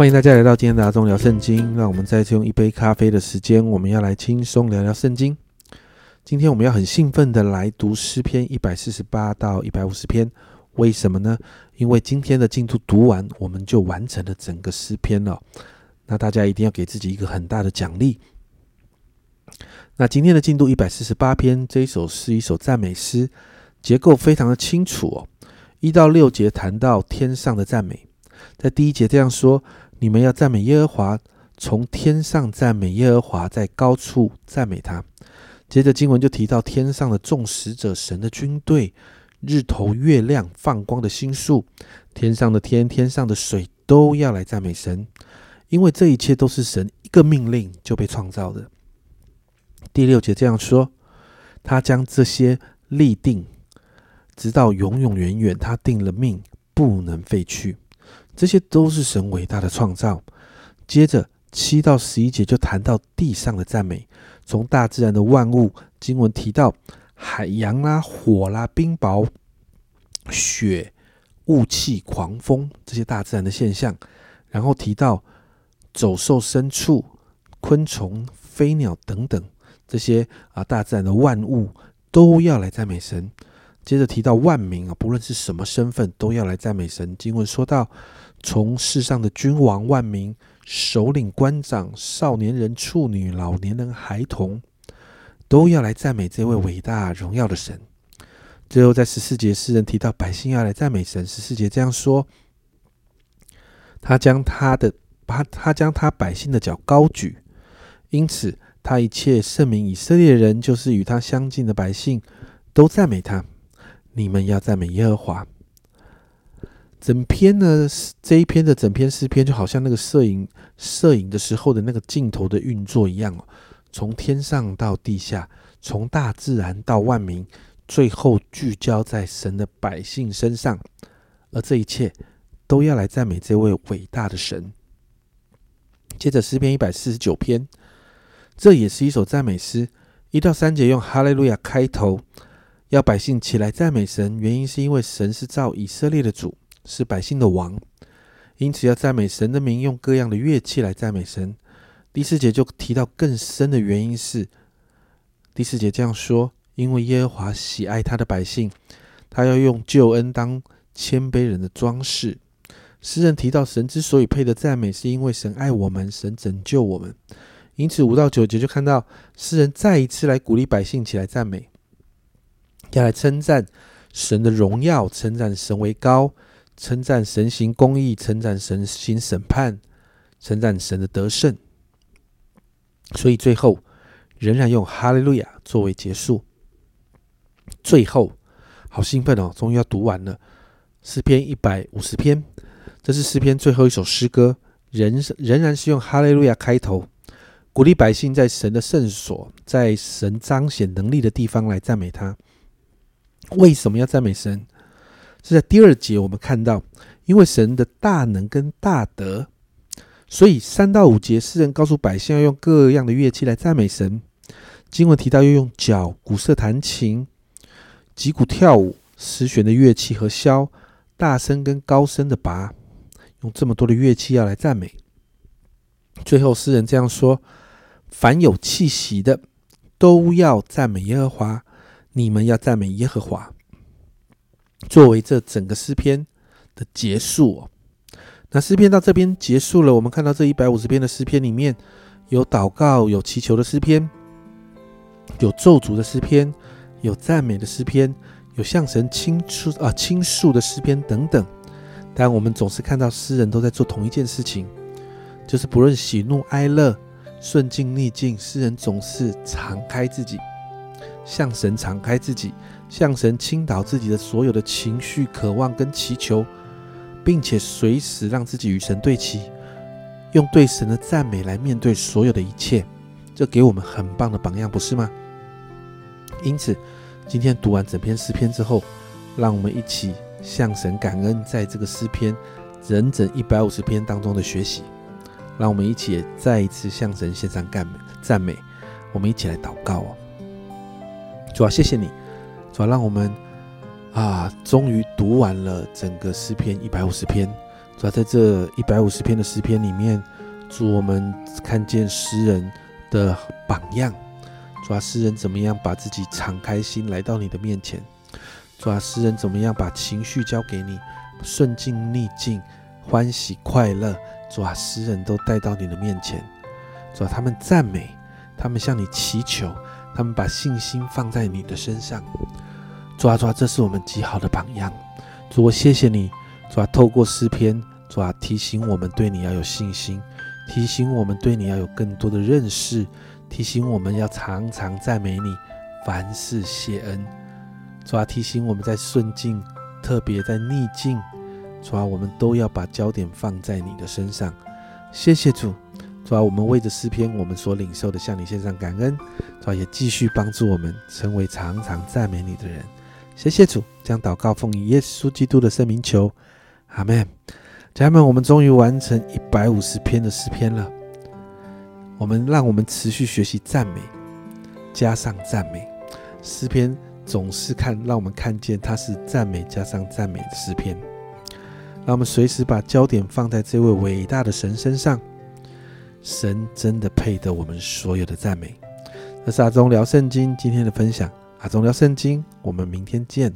欢迎大家来到今天的阿忠聊圣经。让我们再次用一杯咖啡的时间，我们要来轻松聊聊圣经。今天我们要很兴奋的来读诗篇一百四十八到一百五十篇。为什么呢？因为今天的进度读完，我们就完成了整个诗篇了。那大家一定要给自己一个很大的奖励。那今天的进度一百四十八篇，这一首是一首赞美诗，结构非常的清楚哦。一到六节谈到天上的赞美，在第一节这样说：你们要赞美耶和华，从天上赞美耶和华，在高处赞美他。接着经文就提到天上的众使者、神的军队。日头、月亮、放光的星宿，天上的天、天上的水，都要来赞美神，因为这一切都是神一个命令就被创造的。第六节这样说：他将这些立定，直到永永远远。他定了命，不能废去。这些都是神伟大的创造。接着七到十一节就谈到地上的赞美，从大自然的万物，经文提到。海洋啦、火啦、冰雹、雪、雾气、狂风这些大自然的现象，然后提到走兽、牲畜、昆虫、飞鸟等等这些啊大自然的万物都要来赞美神。接着提到万民啊，不论是什么身份，都要来赞美神。经文说到，从世上的君王、万民、首领、官长、少年人、处女、老年人、孩童。都要来赞美这位伟大荣耀的神。最后，在十四节，诗人提到百姓要来赞美神。十四节这样说：他将他的把他将他百姓的脚高举，因此他一切圣名以色列人，就是与他相近的百姓，都赞美他。你们要赞美耶和华。整篇呢，这一篇的整篇诗篇，就好像那个摄影摄影的时候的那个镜头的运作一样哦。从天上到地下，从大自然到万民，最后聚焦在神的百姓身上，而这一切都要来赞美这位伟大的神。接着诗篇一百四十九篇，这也是一首赞美诗，一到三节用哈利路亚开头，要百姓起来赞美神。原因是因为神是造以色列的主，是百姓的王，因此要赞美神的名，用各样的乐器来赞美神。第四节就提到更深的原因是，第四节这样说：因为耶和华喜爱他的百姓，他要用救恩当谦卑人的装饰。诗人提到神之所以配得赞美，是因为神爱我们，神拯救我们。因此五到九节就看到诗人再一次来鼓励百姓起来赞美，要来称赞神的荣耀，称赞神为高，称赞神行公义，称赞神行审判，称赞神的得胜。所以最后仍然用哈利路亚作为结束。最后，好兴奋哦！终于要读完了诗篇一百五十篇，这是诗篇最后一首诗歌，仍仍然是用哈利路亚开头，鼓励百姓在神的圣所，在神彰显能力的地方来赞美他。为什么要赞美神？是在第二节我们看到，因为神的大能跟大德。所以三到五节，诗人告诉百姓要用各样的乐器来赞美神。经文提到要用脚、鼓瑟弹琴、击鼓跳舞、十弦的乐器和箫、大声跟高声的拔，用这么多的乐器要来赞美。最后诗人这样说：凡有气息的，都要赞美耶和华。你们要赞美耶和华，作为这整个诗篇的结束哦。那诗篇到这边结束了。我们看到这一百五十篇的诗篇里面有祷告、有祈求的诗篇，有咒诅的诗篇，有赞美的诗篇，有向神倾诉啊倾诉的诗篇等等。但我们总是看到诗人都在做同一件事情，就是不论喜怒哀乐、顺境逆境，诗人总是敞开自己，向神敞开自己，向神倾倒自己的所有的情绪、渴望跟祈求。并且随时让自己与神对齐，用对神的赞美来面对所有的一切，这给我们很棒的榜样，不是吗？因此，今天读完整篇诗篇之后，让我们一起向神感恩，在这个诗篇整整一百五十篇当中的学习。让我们一起再一次向神献上赞美，赞美。我们一起来祷告哦，主啊，谢谢你，主啊，让我们。啊，终于读完了整个诗篇一百五十篇，主要在这一百五十篇的诗篇里面，主我们看见诗人的榜样。主啊，诗人怎么样把自己敞开心来到你的面前？主啊，诗人怎么样把情绪交给你，顺境逆境，欢喜快乐，主啊，诗人都带到你的面前。主啊，他们赞美，他们向你祈求，他们把信心放在你的身上。主啊，主啊，这是我们极好的榜样。主，我谢谢你。主啊，透过诗篇，主啊，提醒我们对你要有信心，提醒我们对你要有更多的认识。提醒我们要常常赞美你，凡事谢恩。主啊，提醒我们在顺境，特别在逆境，主啊，我们都要把焦点放在你的身上。谢谢主，主啊，我们为着诗篇，我们所领受的，向你献上感恩。主啊，也继续帮助我们成为常常赞美你的人。谢谢主，将祷告奉以耶稣基督的圣名求，阿门。家人们，我们终于完成一百五十篇的诗篇了。我们让我们持续学习赞美，加上赞美诗篇，总是看让我们看见它是赞美加上赞美的诗篇。让我们随时把焦点放在这位伟大的神身上，神真的配得我们所有的赞美。这是阿忠聊圣经今天的分享，阿忠聊圣经，我们明天见。